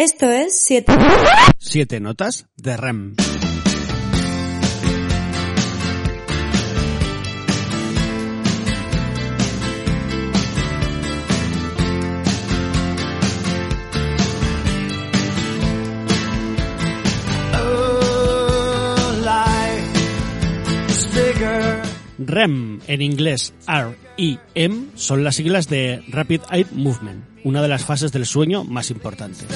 Esto es 7 Siete notas de REM. REM, en inglés R-E-M, son las siglas de Rapid Eye Movement, una de las fases del sueño más importantes.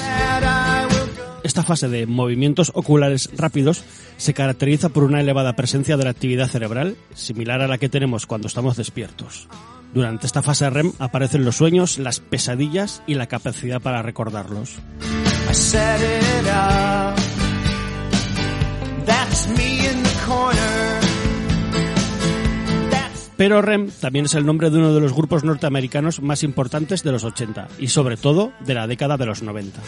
Esta fase de movimientos oculares rápidos se caracteriza por una elevada presencia de la actividad cerebral, similar a la que tenemos cuando estamos despiertos. Durante esta fase REM aparecen los sueños, las pesadillas y la capacidad para recordarlos. Pero REM también es el nombre de uno de los grupos norteamericanos más importantes de los 80 y sobre todo de la década de los 90.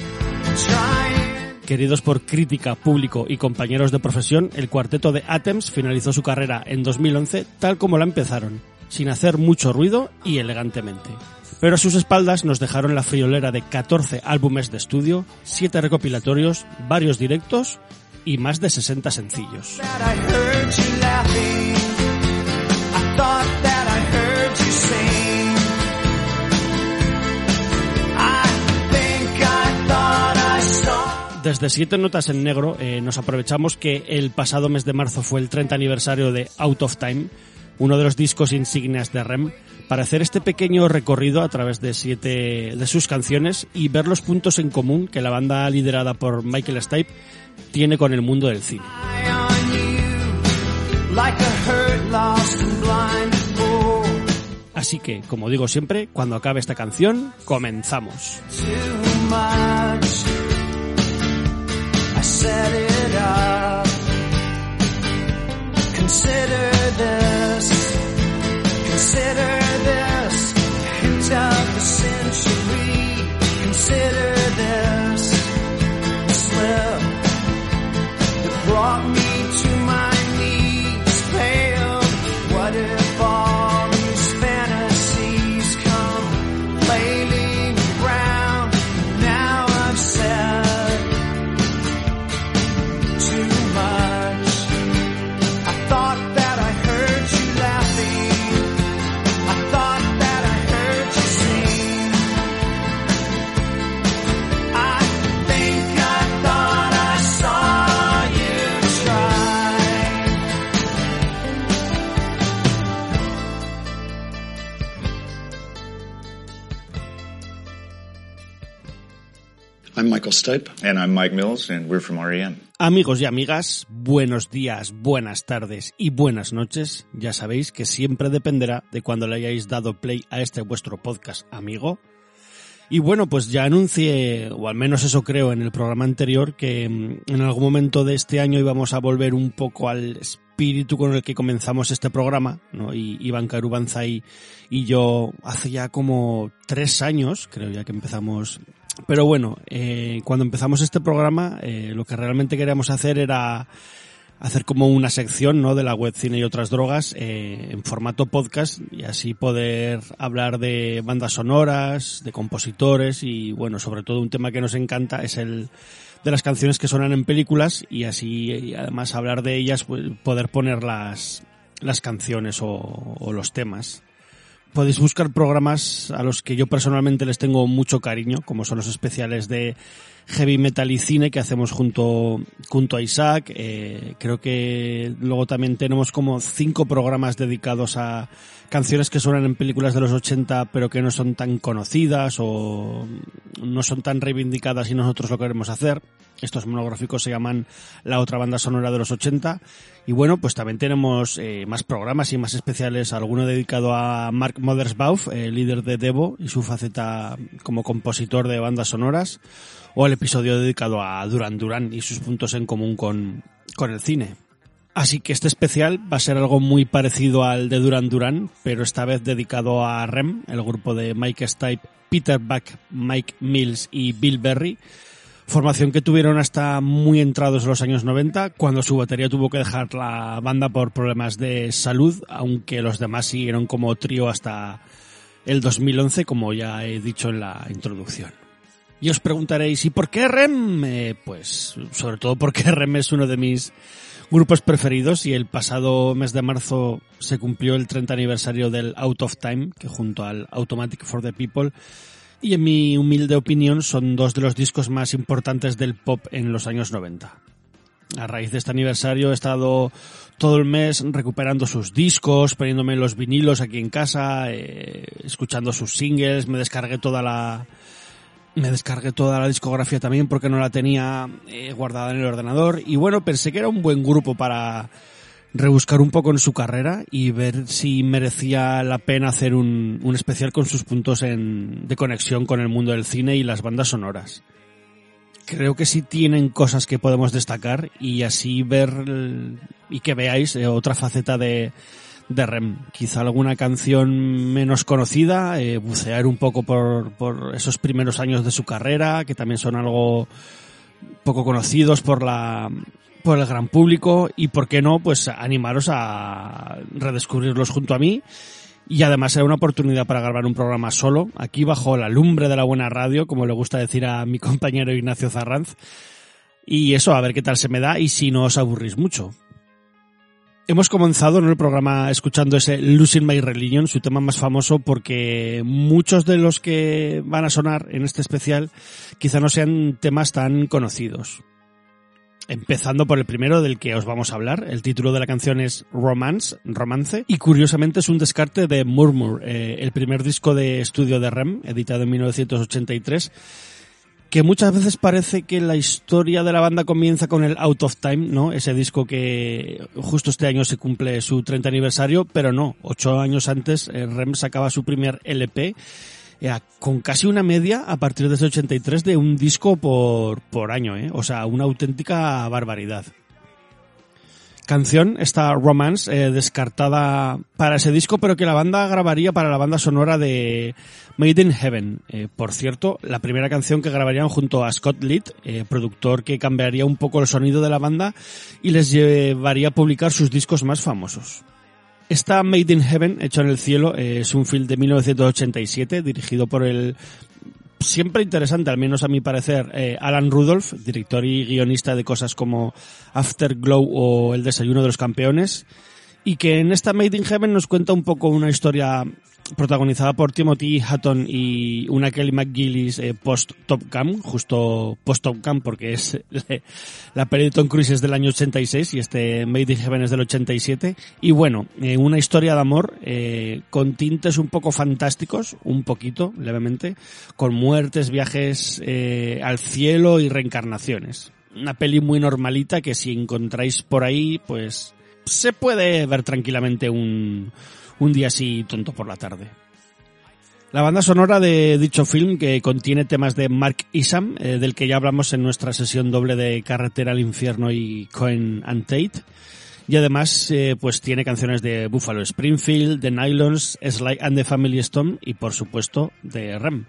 trying. Queridos por crítica, público y compañeros de profesión, el cuarteto de Atems finalizó su carrera en 2011 tal como la empezaron, sin hacer mucho ruido y elegantemente. Pero a sus espaldas nos dejaron la friolera de 14 álbumes de estudio, 7 recopilatorios, varios directos y más de 60 sencillos. Desde Siete Notas en Negro eh, nos aprovechamos que el pasado mes de marzo fue el 30 aniversario de Out of Time, uno de los discos insignias de REM, para hacer este pequeño recorrido a través de siete de sus canciones y ver los puntos en común que la banda liderada por Michael Stipe tiene con el mundo del cine. Así que, como digo siempre, cuando acabe esta canción, comenzamos. Set it up. Consider this. Consider this. Hint of the century. Consider Michael Stipe. And I'm Mike Mills, and we're from REM. Amigos y amigas, buenos días, buenas tardes y buenas noches. Ya sabéis que siempre dependerá de cuando le hayáis dado play a este vuestro podcast amigo. Y bueno, pues ya anuncié, o al menos eso creo en el programa anterior, que mm, en algún momento de este año íbamos a volver un poco al espíritu con el que comenzamos este programa, ¿no? Y Iván Carubanzai y yo hace ya como tres años, creo ya que empezamos pero bueno, eh, cuando empezamos este programa, eh, lo que realmente queríamos hacer era hacer como una sección ¿no? de la web cine y otras drogas eh, en formato podcast y así poder hablar de bandas sonoras, de compositores y bueno, sobre todo un tema que nos encanta es el de las canciones que suenan en películas y así además hablar de ellas pues, poder poner las, las canciones o los temas podéis buscar programas a los que yo personalmente les tengo mucho cariño, como son los especiales de heavy metal y cine que hacemos junto, junto a Isaac. Eh, creo que luego también tenemos como cinco programas dedicados a canciones que suenan en películas de los 80 pero que no son tan conocidas o no son tan reivindicadas y nosotros lo queremos hacer. Estos monográficos se llaman La otra banda sonora de los 80. Y bueno, pues también tenemos eh, más programas y más especiales, alguno dedicado a Mark Mothersbaugh, eh, líder de Devo y su faceta como compositor de bandas sonoras, o el episodio dedicado a Duran Duran y sus puntos en común con, con el cine. Así que este especial va a ser algo muy parecido al de Duran Duran, pero esta vez dedicado a REM, el grupo de Mike Stipe, Peter Buck, Mike Mills y Bill Berry, formación que tuvieron hasta muy entrados en los años 90, cuando su batería tuvo que dejar la banda por problemas de salud, aunque los demás siguieron como trío hasta el 2011, como ya he dicho en la introducción. Y os preguntaréis, ¿y por qué REM? Eh, pues sobre todo porque REM es uno de mis grupos preferidos y el pasado mes de marzo se cumplió el 30 aniversario del Out of Time, que junto al Automatic for the People y en mi humilde opinión son dos de los discos más importantes del pop en los años 90. A raíz de este aniversario he estado todo el mes recuperando sus discos, poniéndome los vinilos aquí en casa, eh, escuchando sus singles, me descargué toda la me descargué toda la discografía también porque no la tenía eh, guardada en el ordenador y bueno, pensé que era un buen grupo para rebuscar un poco en su carrera y ver si merecía la pena hacer un, un especial con sus puntos en, de conexión con el mundo del cine y las bandas sonoras. Creo que sí tienen cosas que podemos destacar y así ver y que veáis eh, otra faceta de, de Rem. Quizá alguna canción menos conocida, eh, bucear un poco por, por esos primeros años de su carrera, que también son algo poco conocidos por la por el gran público y por qué no pues animaros a redescubrirlos junto a mí. Y además será una oportunidad para grabar un programa solo aquí bajo la lumbre de la buena radio como le gusta decir a mi compañero Ignacio Zarranz. Y eso a ver qué tal se me da y si no os aburrís mucho Hemos comenzado en el programa escuchando ese Losing My Religion, su tema más famoso, porque muchos de los que van a sonar en este especial quizá no sean temas tan conocidos. Empezando por el primero del que os vamos a hablar. El título de la canción es Romance, Romance, y curiosamente es un descarte de Murmur, eh, el primer disco de estudio de Rem, editado en 1983 que muchas veces parece que la historia de la banda comienza con el Out of Time, ¿no? Ese disco que justo este año se cumple su 30 aniversario, pero no, ocho años antes eh, Rem sacaba su primer LP eh, con casi una media a partir de ese 83 de un disco por, por año, ¿eh? O sea, una auténtica barbaridad canción, esta Romance, eh, descartada para ese disco, pero que la banda grabaría para la banda sonora de Made in Heaven. Eh, por cierto, la primera canción que grabarían junto a Scott Litt, eh, productor que cambiaría un poco el sonido de la banda y les llevaría a publicar sus discos más famosos. Esta Made in Heaven, hecho en el cielo, es un film de 1987 dirigido por el siempre interesante, al menos a mi parecer, eh, Alan Rudolph, director y guionista de cosas como Afterglow o El desayuno de los campeones, y que en esta Made in Heaven nos cuenta un poco una historia protagonizada por Timothy Hutton y una Kelly McGillis eh, post Top Gun, justo post Top Gun porque es la peli de Tom Cruise del año 86 y este Made in Heaven es del 87 y bueno, eh, una historia de amor eh, con tintes un poco fantásticos, un poquito, levemente, con muertes, viajes al cielo y reencarnaciones. Una peli muy normalita que si encontráis por ahí, pues se puede ver tranquilamente un, un día así tonto por la tarde. La banda sonora de dicho film, que contiene temas de Mark Isam, eh, del que ya hablamos en nuestra sesión doble de Carretera al Infierno y Cohen and Tate, y además eh, pues tiene canciones de Buffalo Springfield, The Nylons, Sly and the Family Stone y por supuesto de Rem.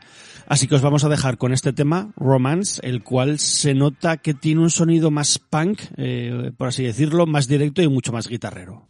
Así que os vamos a dejar con este tema, Romance, el cual se nota que tiene un sonido más punk, eh, por así decirlo, más directo y mucho más guitarrero.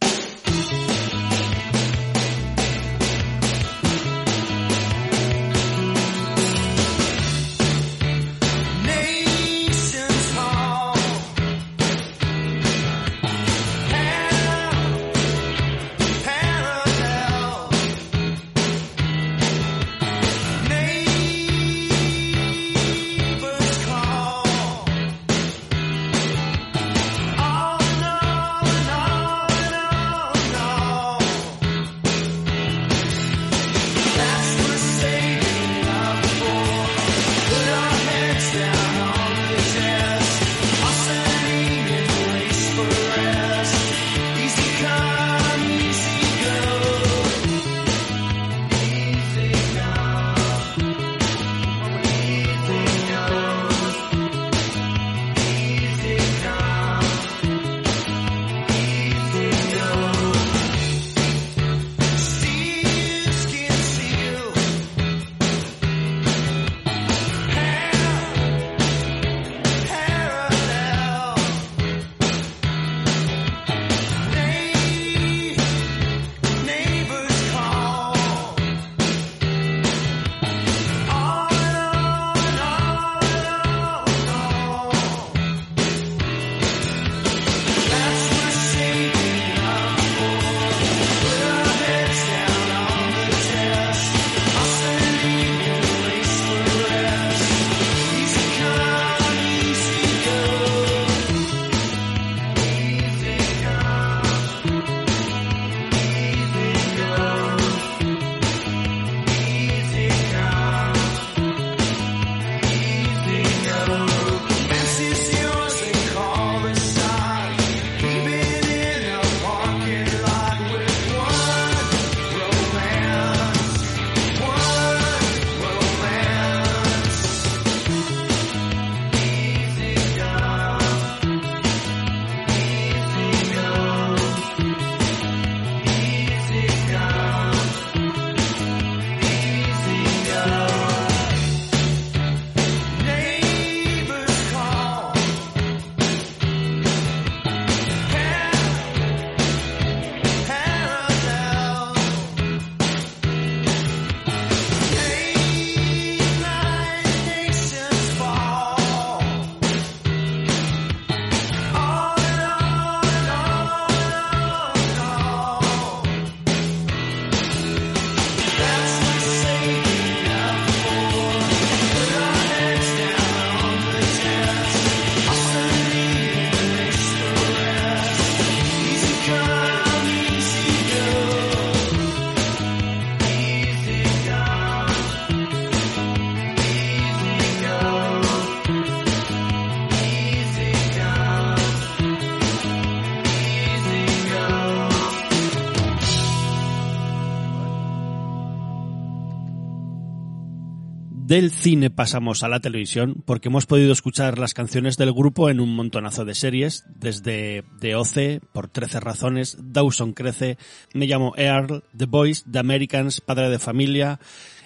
Del cine pasamos a la televisión porque hemos podido escuchar las canciones del grupo en un montonazo de series, desde The Oce, por 13 razones, Dawson Crece, Me llamo Earl, The Boys, The Americans, Padre de Familia,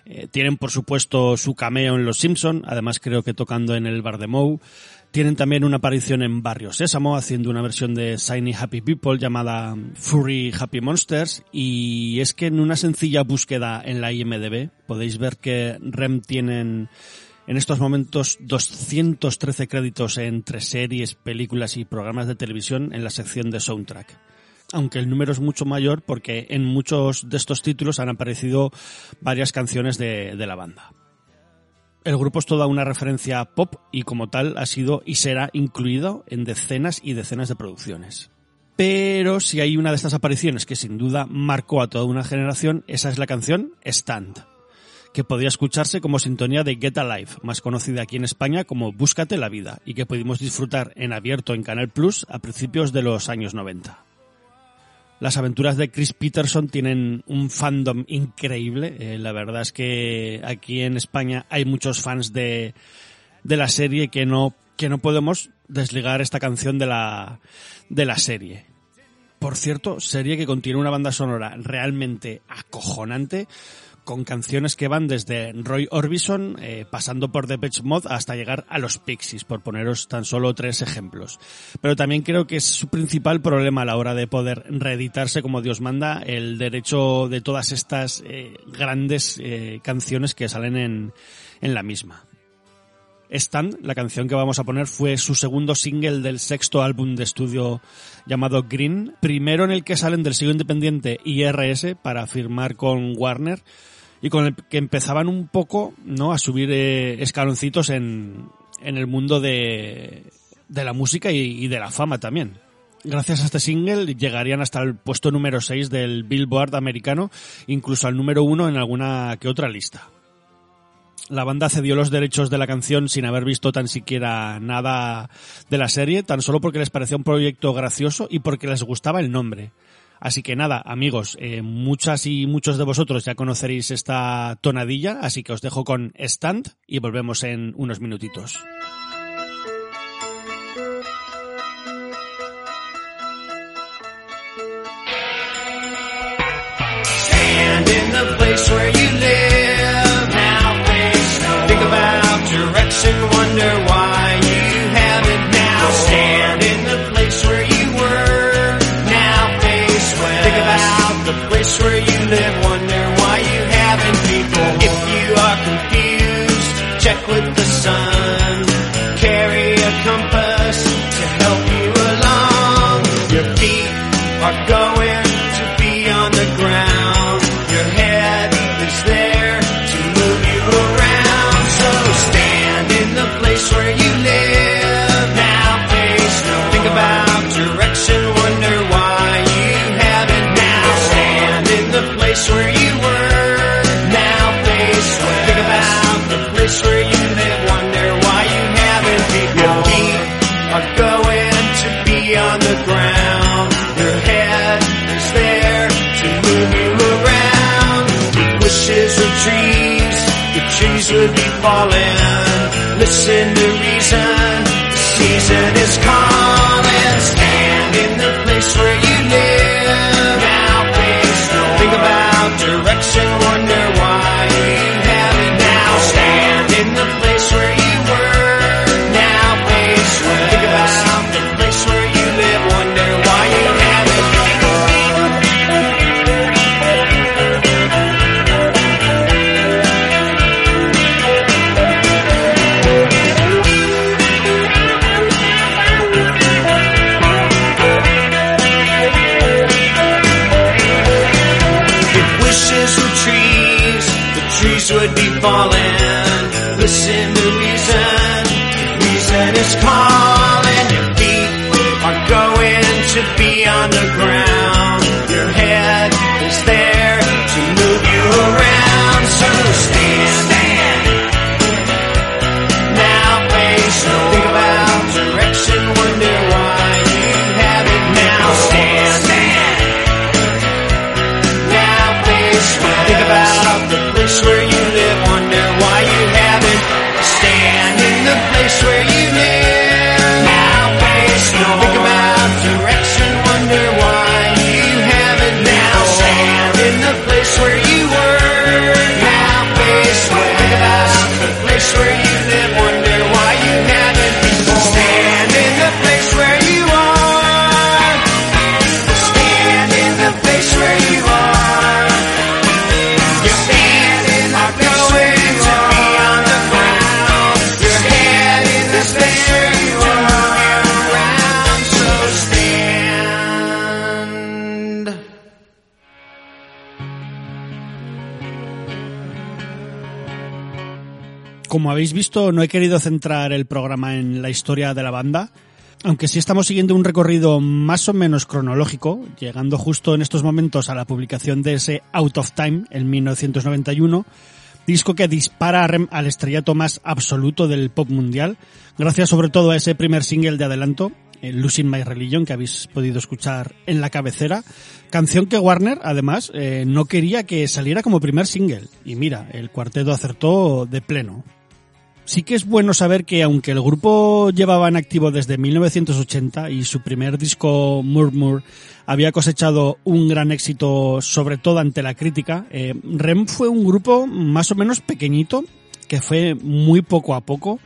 eh, tienen por supuesto su cameo en Los Simpson, además creo que tocando en el bar de Moe, tienen también una aparición en Barrio Sésamo haciendo una versión de Shiny Happy People llamada Furry Happy Monsters y es que en una sencilla búsqueda en la IMDB podéis ver que REM tienen en estos momentos 213 créditos entre series, películas y programas de televisión en la sección de soundtrack. Aunque el número es mucho mayor porque en muchos de estos títulos han aparecido varias canciones de, de la banda. El grupo es toda una referencia pop y como tal ha sido y será incluido en decenas y decenas de producciones. Pero si hay una de estas apariciones que sin duda marcó a toda una generación, esa es la canción Stand, que podía escucharse como sintonía de Get Alive, más conocida aquí en España como Búscate la vida, y que pudimos disfrutar en abierto en Canal Plus a principios de los años 90. Las aventuras de Chris Peterson tienen un fandom increíble. Eh, la verdad es que aquí en España hay muchos fans de, de la serie que no, que no podemos desligar esta canción de la, de la serie. Por cierto, serie que contiene una banda sonora realmente acojonante con canciones que van desde Roy Orbison, eh, pasando por Depeche Mod hasta llegar a los Pixies, por poneros tan solo tres ejemplos. Pero también creo que es su principal problema a la hora de poder reeditarse como Dios manda el derecho de todas estas eh, grandes eh, canciones que salen en, en la misma. Stand, la canción que vamos a poner, fue su segundo single del sexto álbum de estudio llamado Green, primero en el que salen del sello independiente IRS para firmar con Warner y con el que empezaban un poco ¿no? a subir eh, escaloncitos en, en el mundo de, de la música y, y de la fama también. Gracias a este single llegarían hasta el puesto número 6 del Billboard americano, incluso al número 1 en alguna que otra lista. La banda cedió los derechos de la canción sin haber visto tan siquiera nada de la serie, tan solo porque les parecía un proyecto gracioso y porque les gustaba el nombre. Así que nada, amigos, eh, muchas y muchos de vosotros ya conoceréis esta tonadilla, así que os dejo con Stand y volvemos en unos minutitos. Place where you live, wonder why you haven't people. If you are confused, check with the sun. Be falling. Listen to reason, season Como habéis visto, no he querido centrar el programa en la historia de la banda, aunque sí estamos siguiendo un recorrido más o menos cronológico, llegando justo en estos momentos a la publicación de ese Out of Time en 1991, disco que dispara al estrellato más absoluto del pop mundial, gracias sobre todo a ese primer single de adelanto, el Losing My Religion, que habéis podido escuchar en la cabecera, canción que Warner, además, eh, no quería que saliera como primer single. Y mira, el cuarteto acertó de pleno. Sí que es bueno saber que aunque el grupo llevaba en activo desde 1980 y su primer disco Murmur había cosechado un gran éxito sobre todo ante la crítica, eh, Rem fue un grupo más o menos pequeñito que fue muy poco a poco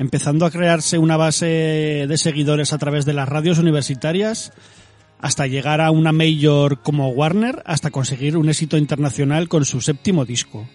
empezando a crearse una base de seguidores a través de las radios universitarias hasta llegar a una mayor como Warner hasta conseguir un éxito internacional con su séptimo disco.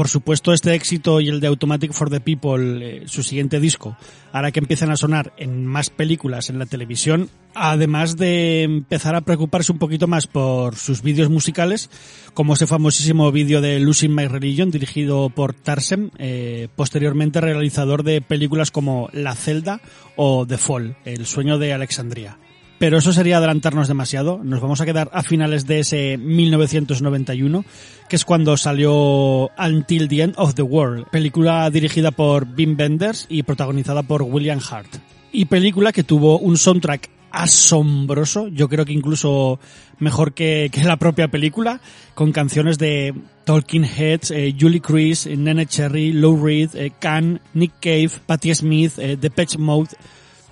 Por supuesto, este éxito y el de Automatic for the People, eh, su siguiente disco, hará que empiecen a sonar en más películas en la televisión, además de empezar a preocuparse un poquito más por sus vídeos musicales, como ese famosísimo vídeo de Losing My Religion, dirigido por Tarsem, eh, posteriormente realizador de películas como La Celda o The Fall, El sueño de Alexandria. Pero eso sería adelantarnos demasiado. Nos vamos a quedar a finales de ese 1991, que es cuando salió Until the End of the World, película dirigida por Wim Wenders y protagonizada por William Hart. Y película que tuvo un soundtrack asombroso, yo creo que incluso mejor que, la propia película, con canciones de Talking Heads, eh, Julie Chris, Nene Cherry, Lou Reed, eh, Can, Nick Cave, Patti Smith, eh, Depeche Mode,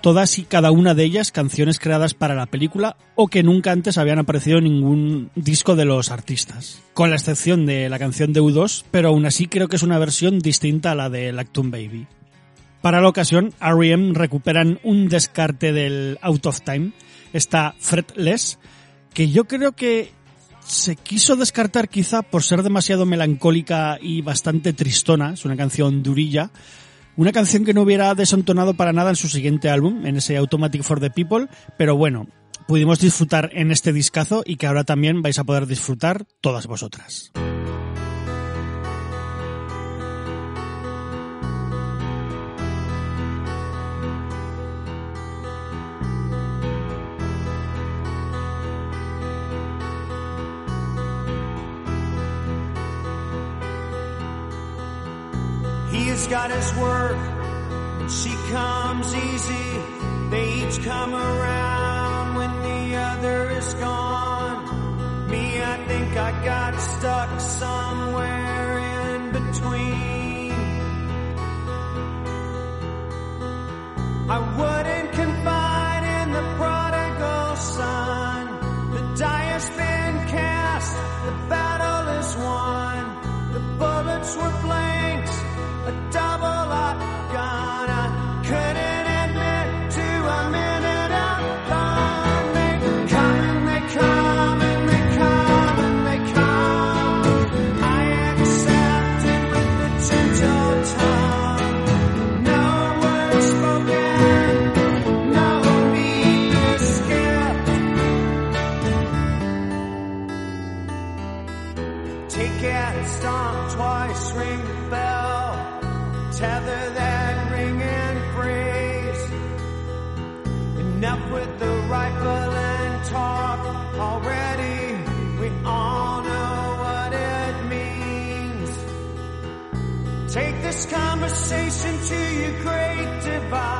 todas y cada una de ellas canciones creadas para la película o que nunca antes habían aparecido en ningún disco de los artistas, con la excepción de la canción de U2, pero aún así creo que es una versión distinta a la de Lactoon Baby. Para la ocasión, R.E.M. recuperan un descarte del Out of Time, esta Fretless, que yo creo que se quiso descartar quizá por ser demasiado melancólica y bastante tristona, es una canción durilla, una canción que no hubiera desentonado para nada en su siguiente álbum, en ese Automatic for the People, pero bueno, pudimos disfrutar en este discazo y que ahora también vais a poder disfrutar todas vosotras. He's got his work, and she comes easy. They each come around when the other is gone. Me, I think I got stuck somewhere in between. I wouldn't confide in the prodigal son. The die has been cast, the battle is won. Conversation to your great divide.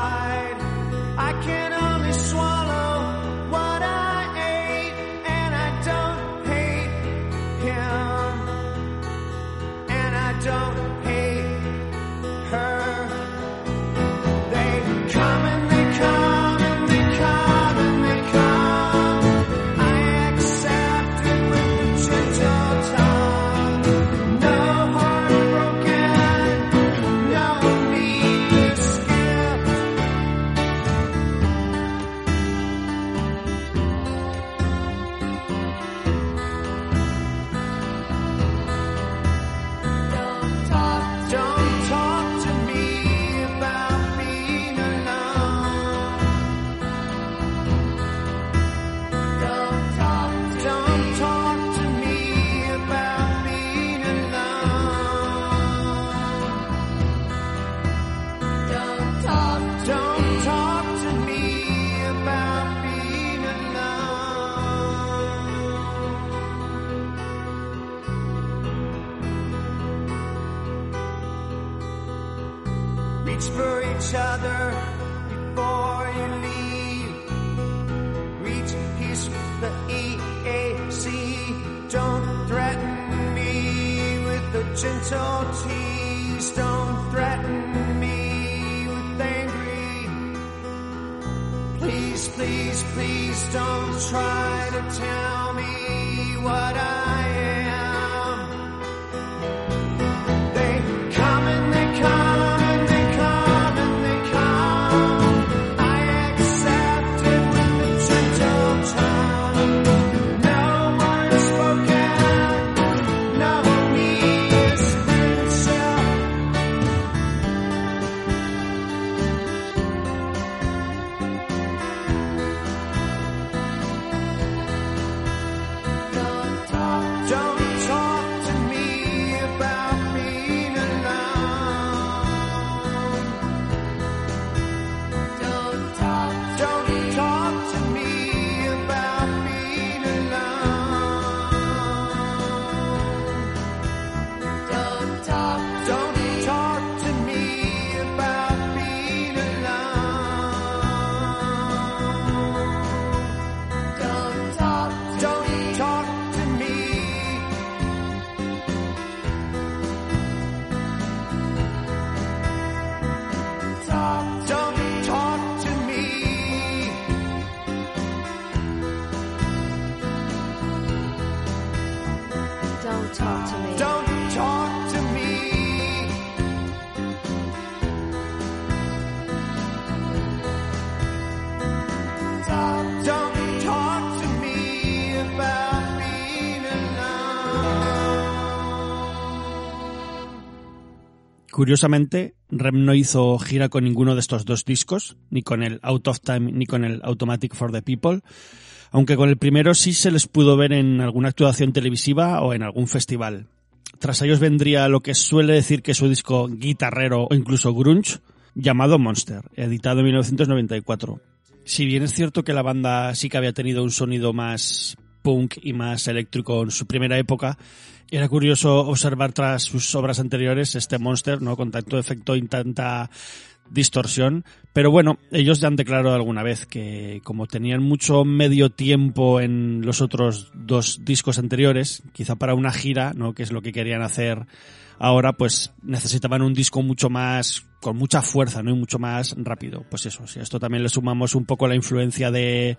Curiosamente, Rem no hizo gira con ninguno de estos dos discos, ni con el Out of Time ni con el Automatic for the People, aunque con el primero sí se les pudo ver en alguna actuación televisiva o en algún festival. Tras ellos vendría lo que suele decir que es su disco guitarrero o incluso grunge, llamado Monster, editado en 1994. Si bien es cierto que la banda sí que había tenido un sonido más punk y más eléctrico en su primera época, era curioso observar tras sus obras anteriores este Monster, ¿no? Con tanto efecto y tanta distorsión. Pero bueno, ellos ya han declarado alguna vez que como tenían mucho medio tiempo en los otros dos discos anteriores, quizá para una gira, ¿no? Que es lo que querían hacer ahora, pues necesitaban un disco mucho más, con mucha fuerza, ¿no? Y mucho más rápido. Pues eso, si a esto también le sumamos un poco la influencia de,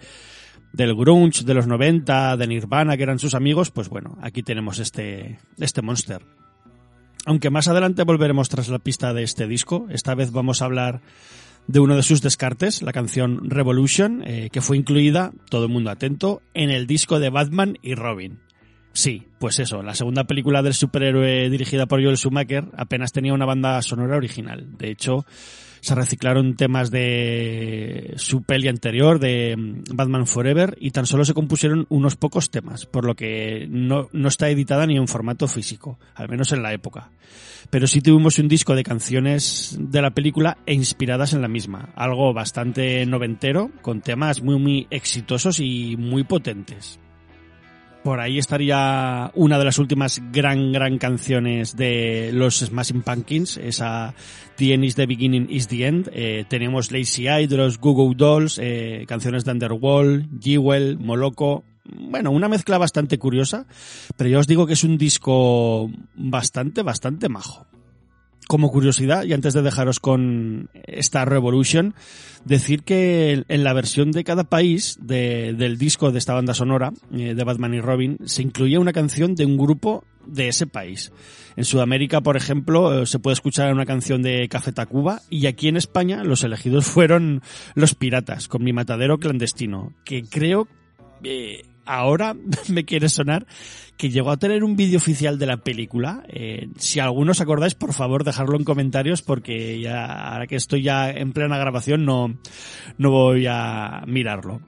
del grunge de los 90, de Nirvana, que eran sus amigos, pues bueno, aquí tenemos este, este Monster. Aunque más adelante volveremos tras la pista de este disco, esta vez vamos a hablar de uno de sus descartes, la canción Revolution, eh, que fue incluida, todo el mundo atento, en el disco de Batman y Robin. Sí, pues eso, la segunda película del superhéroe dirigida por Joel Schumacher apenas tenía una banda sonora original. De hecho, se reciclaron temas de su peli anterior, de mm, Batman Forever, y tan solo se compusieron unos pocos temas, por lo que no, no está editada ni en formato físico, al menos en la época. Pero sí tuvimos un disco de canciones de la película e inspiradas en la misma, algo bastante noventero, con temas muy muy exitosos y muy potentes. Por ahí estaría una de las últimas gran, gran canciones de los Smashing Pumpkins, esa The End is the Beginning is the End. Eh, tenemos Lazy Eye los Google Dolls, eh, canciones de Underworld, Jewel, Moloko. Bueno, una mezcla bastante curiosa, pero yo os digo que es un disco bastante, bastante majo como curiosidad, y antes de dejaros con esta Revolution, decir que en la versión de cada país de- del disco de esta banda sonora, eh, de Batman y Robin, se incluía una canción de un grupo de ese país. En Sudamérica, por ejemplo, eh, se puede escuchar una canción de Café Tacuba, y aquí en España los elegidos fueron Los Piratas, con Mi Matadero Clandestino, que creo eh, ahora me quiere sonar que llegó a tener un vídeo oficial de la película. Eh, si alguno os acordáis, por favor, dejarlo en comentarios porque ya, ahora que estoy ya en plena grabación no, no voy a mirarlo.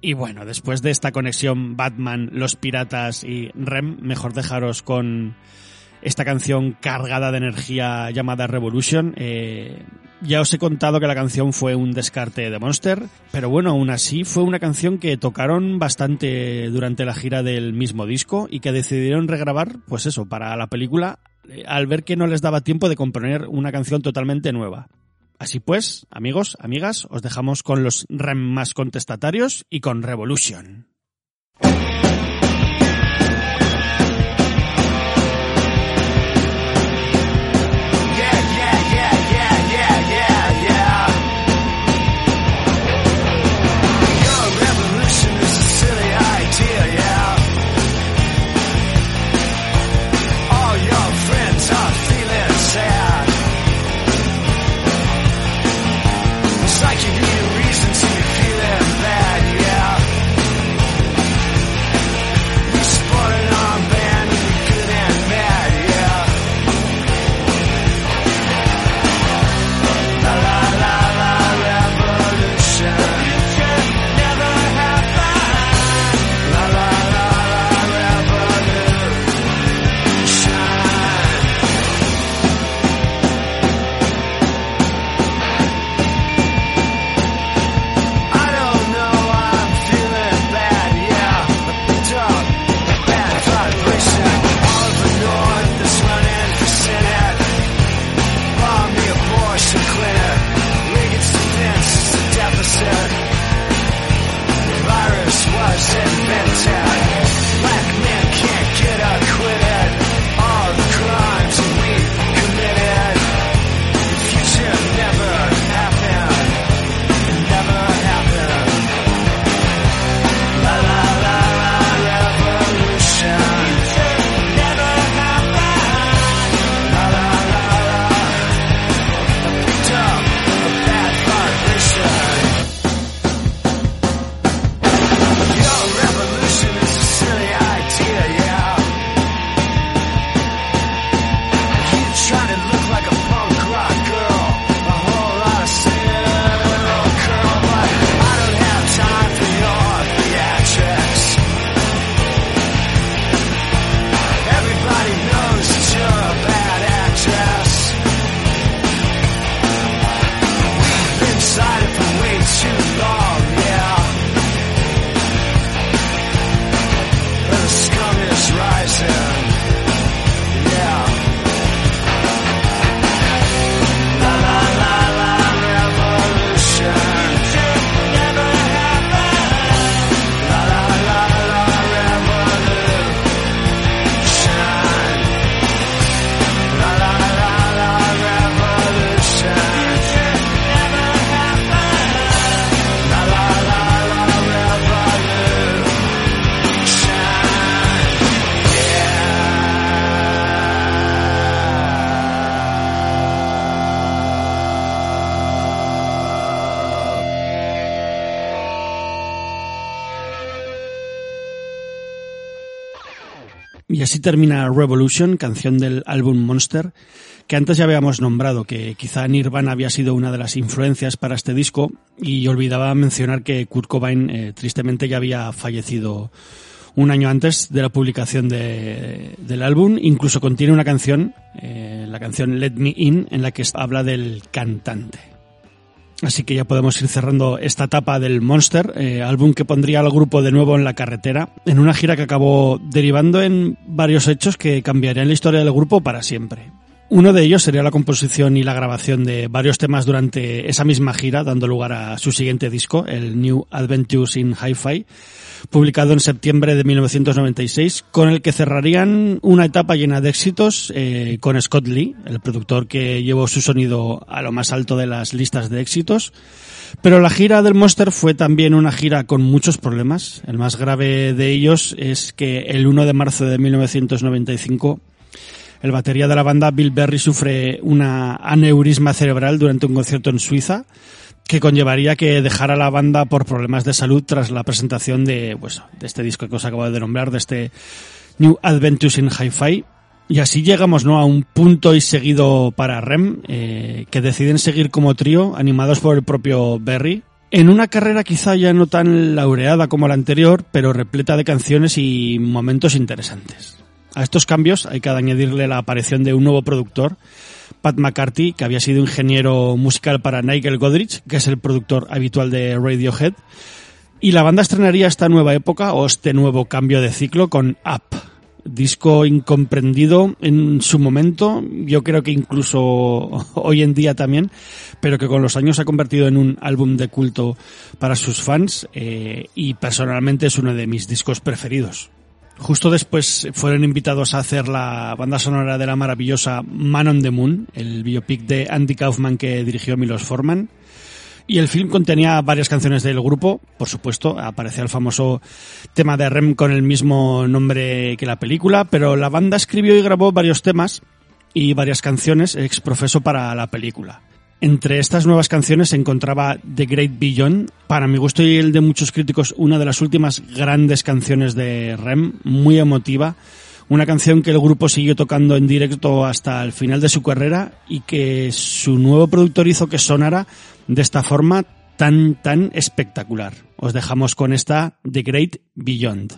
Y bueno, después de esta conexión Batman, los piratas y Rem, mejor dejaros con esta canción cargada de energía llamada Revolution. Eh, ya os he contado que la canción fue un descarte de Monster, pero bueno, aún así fue una canción que tocaron bastante durante la gira del mismo disco y que decidieron regrabar, pues eso, para la película, eh, al ver que no les daba tiempo de componer una canción totalmente nueva. Así pues, amigos, amigas, os dejamos con los rem más contestatarios y con Revolution. Así termina Revolution, canción del álbum Monster, que antes ya habíamos nombrado, que quizá Nirvana había sido una de las influencias para este disco, y olvidaba mencionar que Kurt Cobain eh, tristemente ya había fallecido un año antes de la publicación de- del álbum. Incluso contiene una canción, eh, la canción Let Me In, en la que habla del cantante. Así que ya podemos ir cerrando esta etapa del Monster, eh, álbum que pondría al grupo de nuevo en la carretera, en una gira que acabó derivando en varios hechos que cambiarían la historia del grupo para siempre. Uno de ellos sería la composición y la grabación de varios temas durante esa misma gira, dando lugar a su siguiente disco, el New Adventures in Hi-Fi, publicado en septiembre de 1996, con el que cerrarían una etapa llena de éxitos eh, con Scott Lee, el productor que llevó su sonido a lo más alto de las listas de éxitos. Pero la gira del Monster fue también una gira con muchos problemas. El más grave de ellos es que el 1 de marzo de 1995 el batería de la banda Bill Berry sufre una aneurisma cerebral durante un concierto en Suiza que conllevaría que dejara la banda por problemas de salud tras la presentación de, pues, de este disco que os acabo de nombrar, de este New Adventures in Hi-Fi. Y así llegamos ¿no? a un punto y seguido para Rem, eh, que deciden seguir como trío, animados por el propio Berry, en una carrera quizá ya no tan laureada como la anterior, pero repleta de canciones y momentos interesantes. A estos cambios hay que añadirle la aparición de un nuevo productor, Pat McCarthy, que había sido ingeniero musical para Nigel Godrich, que es el productor habitual de Radiohead. Y la banda estrenaría esta nueva época o este nuevo cambio de ciclo con Up, disco incomprendido en su momento, yo creo que incluso hoy en día también, pero que con los años se ha convertido en un álbum de culto para sus fans eh, y personalmente es uno de mis discos preferidos. Justo después fueron invitados a hacer la banda sonora de la maravillosa Man on the Moon, el biopic de Andy Kaufman que dirigió Milos Forman. Y el film contenía varias canciones del grupo, por supuesto, aparecía el famoso tema de Rem con el mismo nombre que la película, pero la banda escribió y grabó varios temas y varias canciones ex profeso para la película. Entre estas nuevas canciones se encontraba The Great Beyond, para mi gusto y el de muchos críticos, una de las últimas grandes canciones de Rem, muy emotiva, una canción que el grupo siguió tocando en directo hasta el final de su carrera y que su nuevo productor hizo que sonara de esta forma tan, tan espectacular. Os dejamos con esta The Great Beyond.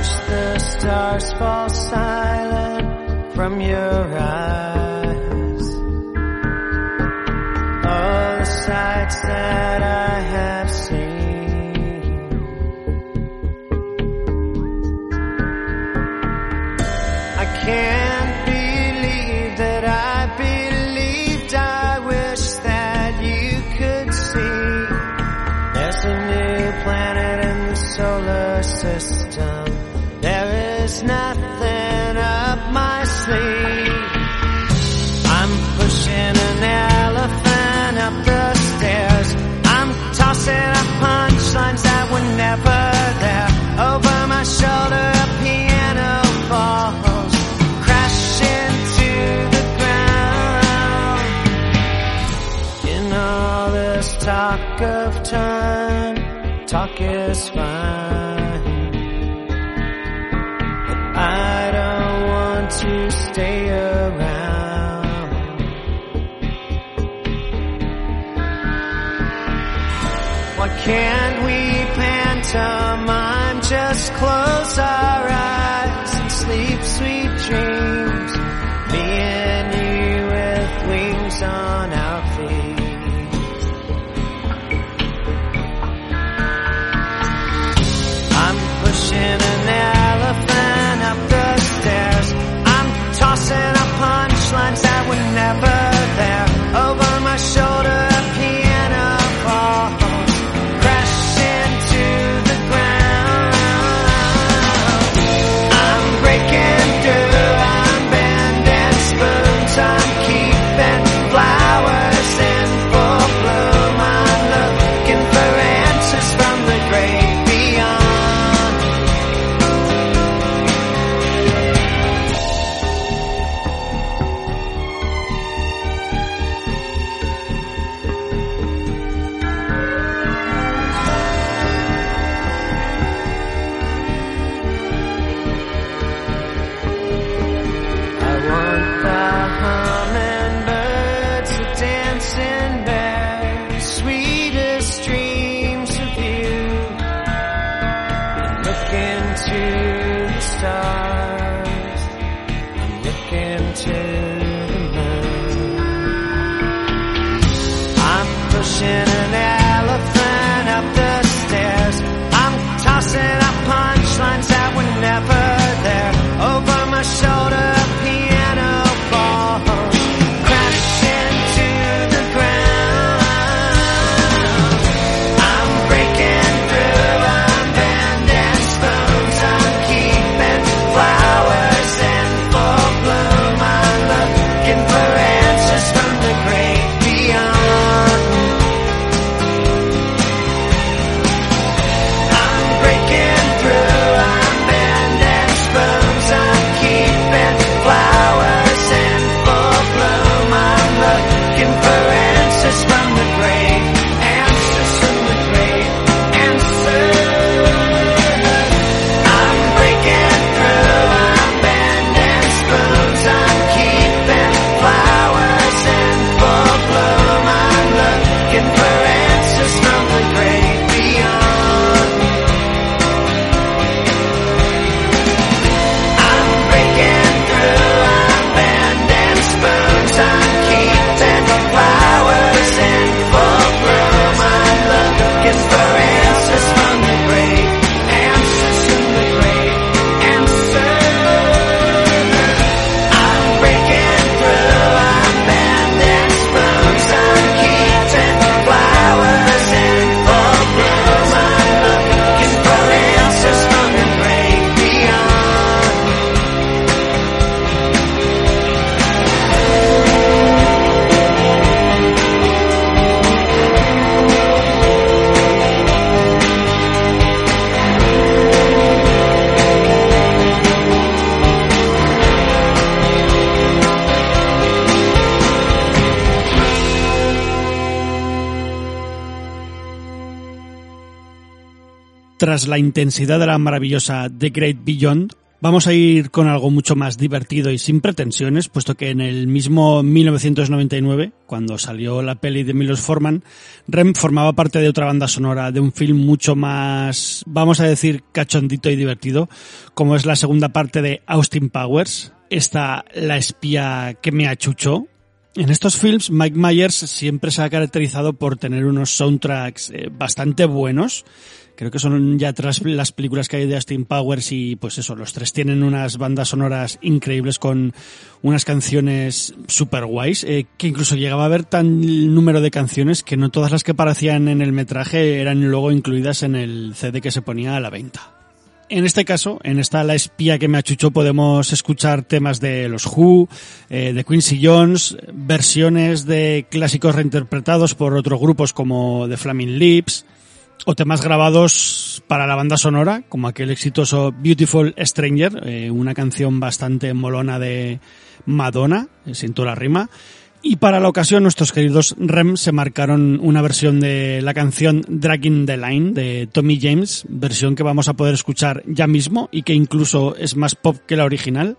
I've the stars fall silent from your eyes. passar. Tras la intensidad de la maravillosa The Great Beyond, vamos a ir con algo mucho más divertido y sin pretensiones, puesto que en el mismo 1999, cuando salió la peli de Milos Forman, Rem formaba parte de otra banda sonora de un film mucho más, vamos a decir, cachondito y divertido, como es la segunda parte de Austin Powers, esta La espía que me achuchó, en estos films, Mike Myers siempre se ha caracterizado por tener unos soundtracks eh, bastante buenos. Creo que son ya tras las películas que hay de Austin Powers y pues eso, los tres tienen unas bandas sonoras increíbles con unas canciones super guays, eh, que incluso llegaba a haber tan número de canciones que no todas las que aparecían en el metraje eran luego incluidas en el CD que se ponía a la venta. En este caso, en esta La espía que me achuchó, podemos escuchar temas de los Who, eh, de Quincy Jones, versiones de clásicos reinterpretados por otros grupos como The Flaming Lips, o temas grabados para la banda sonora, como aquel exitoso Beautiful Stranger, eh, una canción bastante molona de Madonna, eh, siento la rima, y para la ocasión, nuestros queridos Rem se marcaron una versión de la canción Dragging the Line de Tommy James, versión que vamos a poder escuchar ya mismo y que incluso es más pop que la original,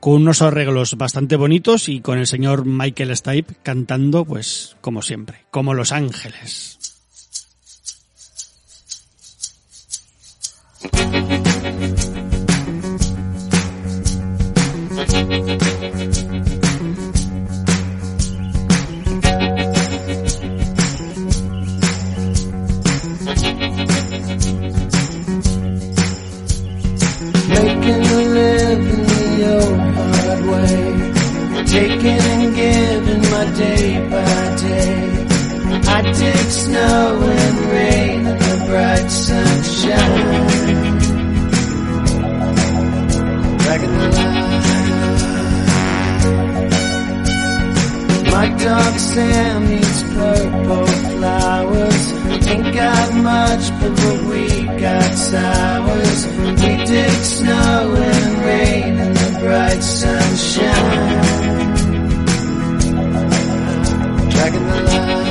con unos arreglos bastante bonitos y con el señor Michael Stipe cantando, pues, como siempre, como Los Ángeles. Dig snow and giving my day by day I just know when rain and the bright sunshine. Dragging the line. My dog Sam eats purple flowers. Ain't got much, but what we got sours. We dig snow and rain and the bright sunshine. Dragging the line.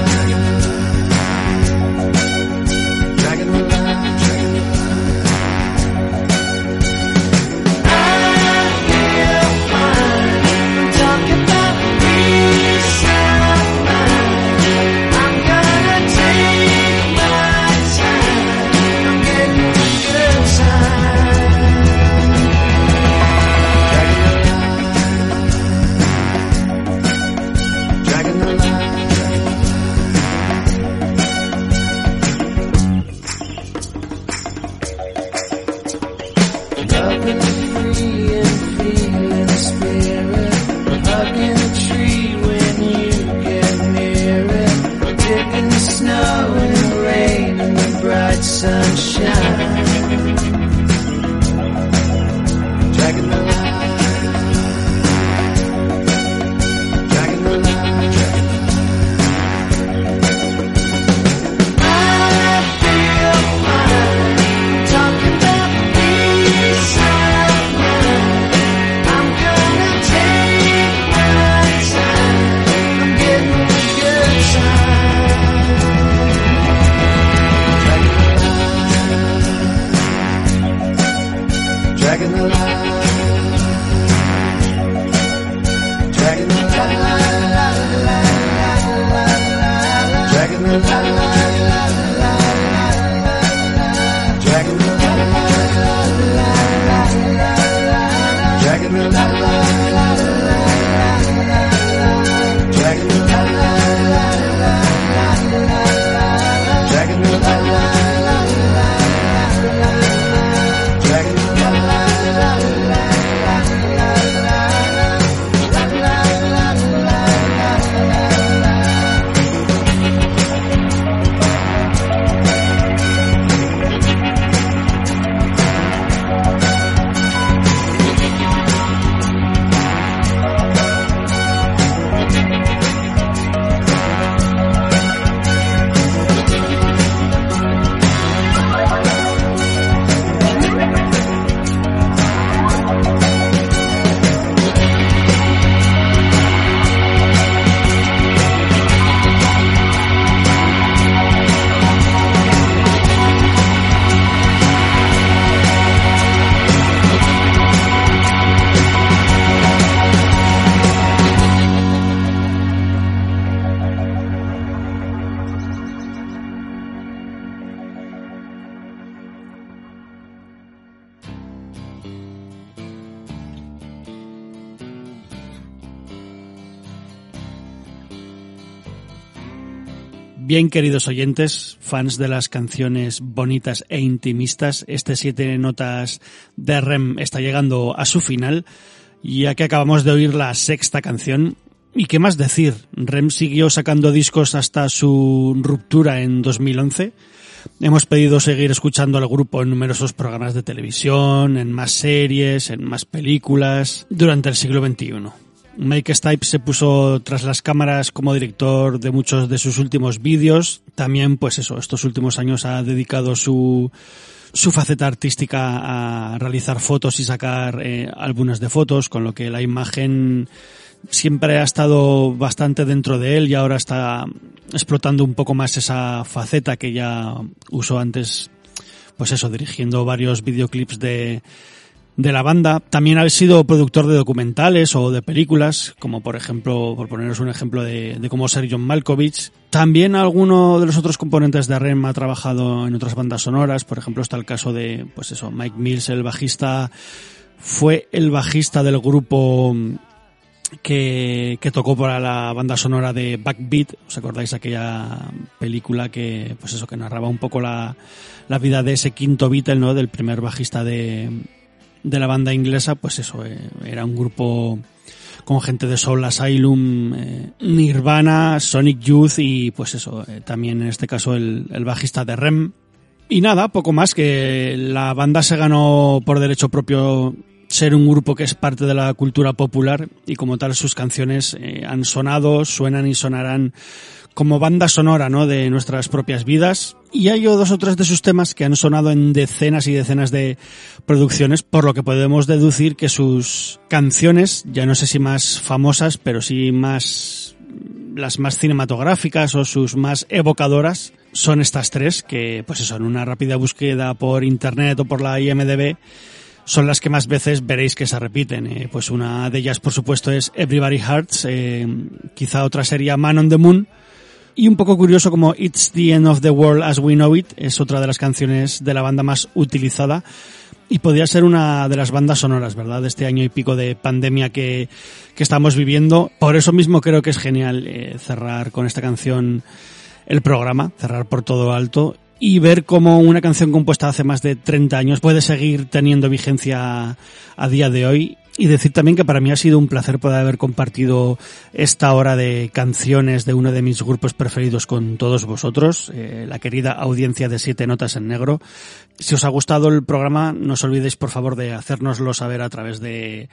Bien, queridos oyentes, fans de las canciones bonitas e intimistas, este siete notas de REM está llegando a su final, ya que acabamos de oír la sexta canción. ¿Y qué más decir? REM siguió sacando discos hasta su ruptura en 2011. Hemos pedido seguir escuchando al grupo en numerosos programas de televisión, en más series, en más películas, durante el siglo XXI. Mike Stipe se puso tras las cámaras como director de muchos de sus últimos vídeos. También, pues eso, estos últimos años ha dedicado su, su faceta artística a realizar fotos y sacar eh, álbumes de fotos, con lo que la imagen siempre ha estado bastante dentro de él y ahora está explotando un poco más esa faceta que ya usó antes, pues eso, dirigiendo varios videoclips de, de la banda. También ha sido productor de documentales o de películas, como por ejemplo, por poneros un ejemplo de, de cómo ser John Malkovich. También alguno de los otros componentes de REM ha trabajado en otras bandas sonoras, por ejemplo está el caso de, pues eso, Mike Mills, el bajista, fue el bajista del grupo que, que tocó para la banda sonora de Backbeat. ¿Os acordáis aquella película que, pues eso, que narraba un poco la, la vida de ese quinto Beatle, ¿no? Del primer bajista de, de la banda inglesa, pues eso, eh, era un grupo con gente de Soul Asylum, eh, Nirvana, Sonic Youth y pues eso, eh, también en este caso el, el bajista de Rem. Y nada, poco más que la banda se ganó por derecho propio ser un grupo que es parte de la cultura popular y como tal sus canciones eh, han sonado, suenan y sonarán como banda sonora, ¿no? De nuestras propias vidas. Y hay dos o tres de sus temas que han sonado en decenas y decenas de producciones, por lo que podemos deducir que sus canciones, ya no sé si más famosas, pero sí más, las más cinematográficas o sus más evocadoras, son estas tres, que pues eso, en una rápida búsqueda por internet o por la IMDB, son las que más veces veréis que se repiten. Eh, pues una de ellas, por supuesto, es Everybody Hearts, eh, quizá otra sería Man on the Moon, y un poco curioso como It's the End of the World as We Know It es otra de las canciones de la banda más utilizada y podría ser una de las bandas sonoras, ¿verdad? De este año y pico de pandemia que, que estamos viviendo. Por eso mismo creo que es genial eh, cerrar con esta canción el programa, cerrar por todo alto y ver cómo una canción compuesta hace más de 30 años puede seguir teniendo vigencia a día de hoy y decir también que para mí ha sido un placer poder haber compartido esta hora de canciones de uno de mis grupos preferidos con todos vosotros, eh, la querida audiencia de Siete Notas en Negro. Si os ha gustado el programa, no os olvidéis por favor de hacérnoslo saber a través de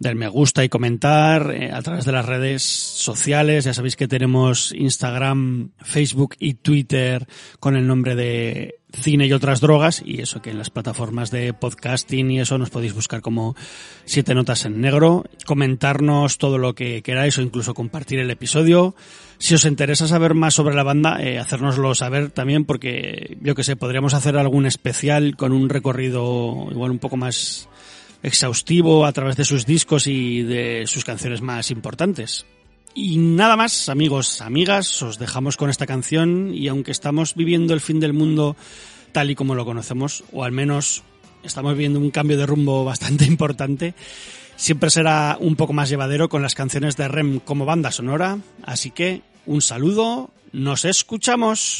del me gusta y comentar, eh, a través de las redes sociales. Ya sabéis que tenemos Instagram, Facebook y Twitter con el nombre de cine y otras drogas y eso que en las plataformas de podcasting y eso nos podéis buscar como siete notas en negro, comentarnos todo lo que queráis o incluso compartir el episodio. Si os interesa saber más sobre la banda, eh, hacérnoslo saber también porque yo que sé, podríamos hacer algún especial con un recorrido igual un poco más exhaustivo a través de sus discos y de sus canciones más importantes. Y nada más, amigos, amigas, os dejamos con esta canción y aunque estamos viviendo el fin del mundo tal y como lo conocemos, o al menos estamos viviendo un cambio de rumbo bastante importante, siempre será un poco más llevadero con las canciones de Rem como banda sonora, así que un saludo, nos escuchamos.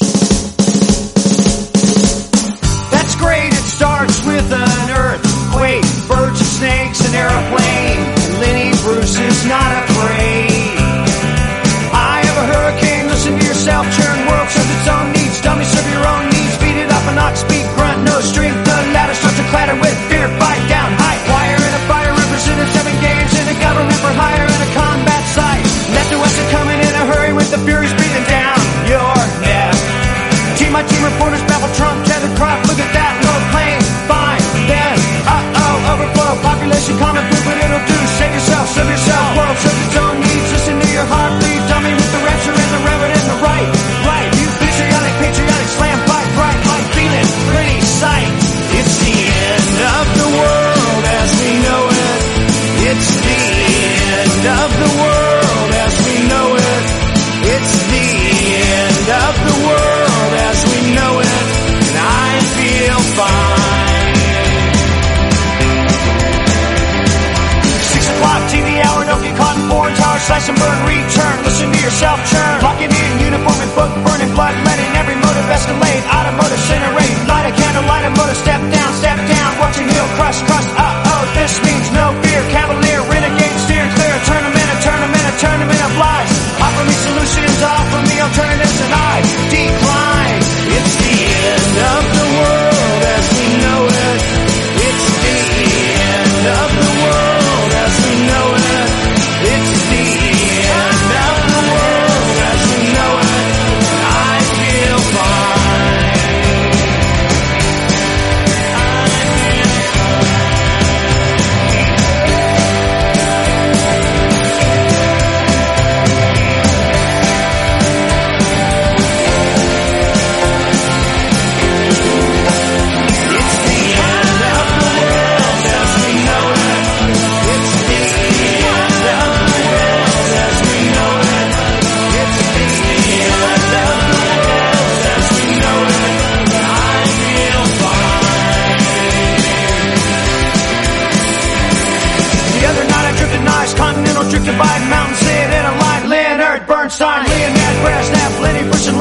Yourself, churn world serves its own needs. Dummy serve your own needs, beat it up and not speak, grunt, no strength. The ladder starts to clatter with fear, fight down, high wire and a fire, represented seven games in a government for hire and a combat site. Left to west are coming in a hurry with the furies breathing down your neck. Team my team reporters babble Trump, tethered crop, look at that, no plane, fine, then, uh-oh, overflow, population common but it'll do, save yourself, serve yourself, world serves its own crash and burn, return. Listen to yourself churn. Locking in uniform and book burning, blood letting. Every motive escalate, automotive incinerate. Light a candle, light a motor, step down, step down. Watch your heel crush, crush.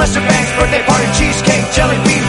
Lester Bangs birthday party, cheesecake, jelly bean.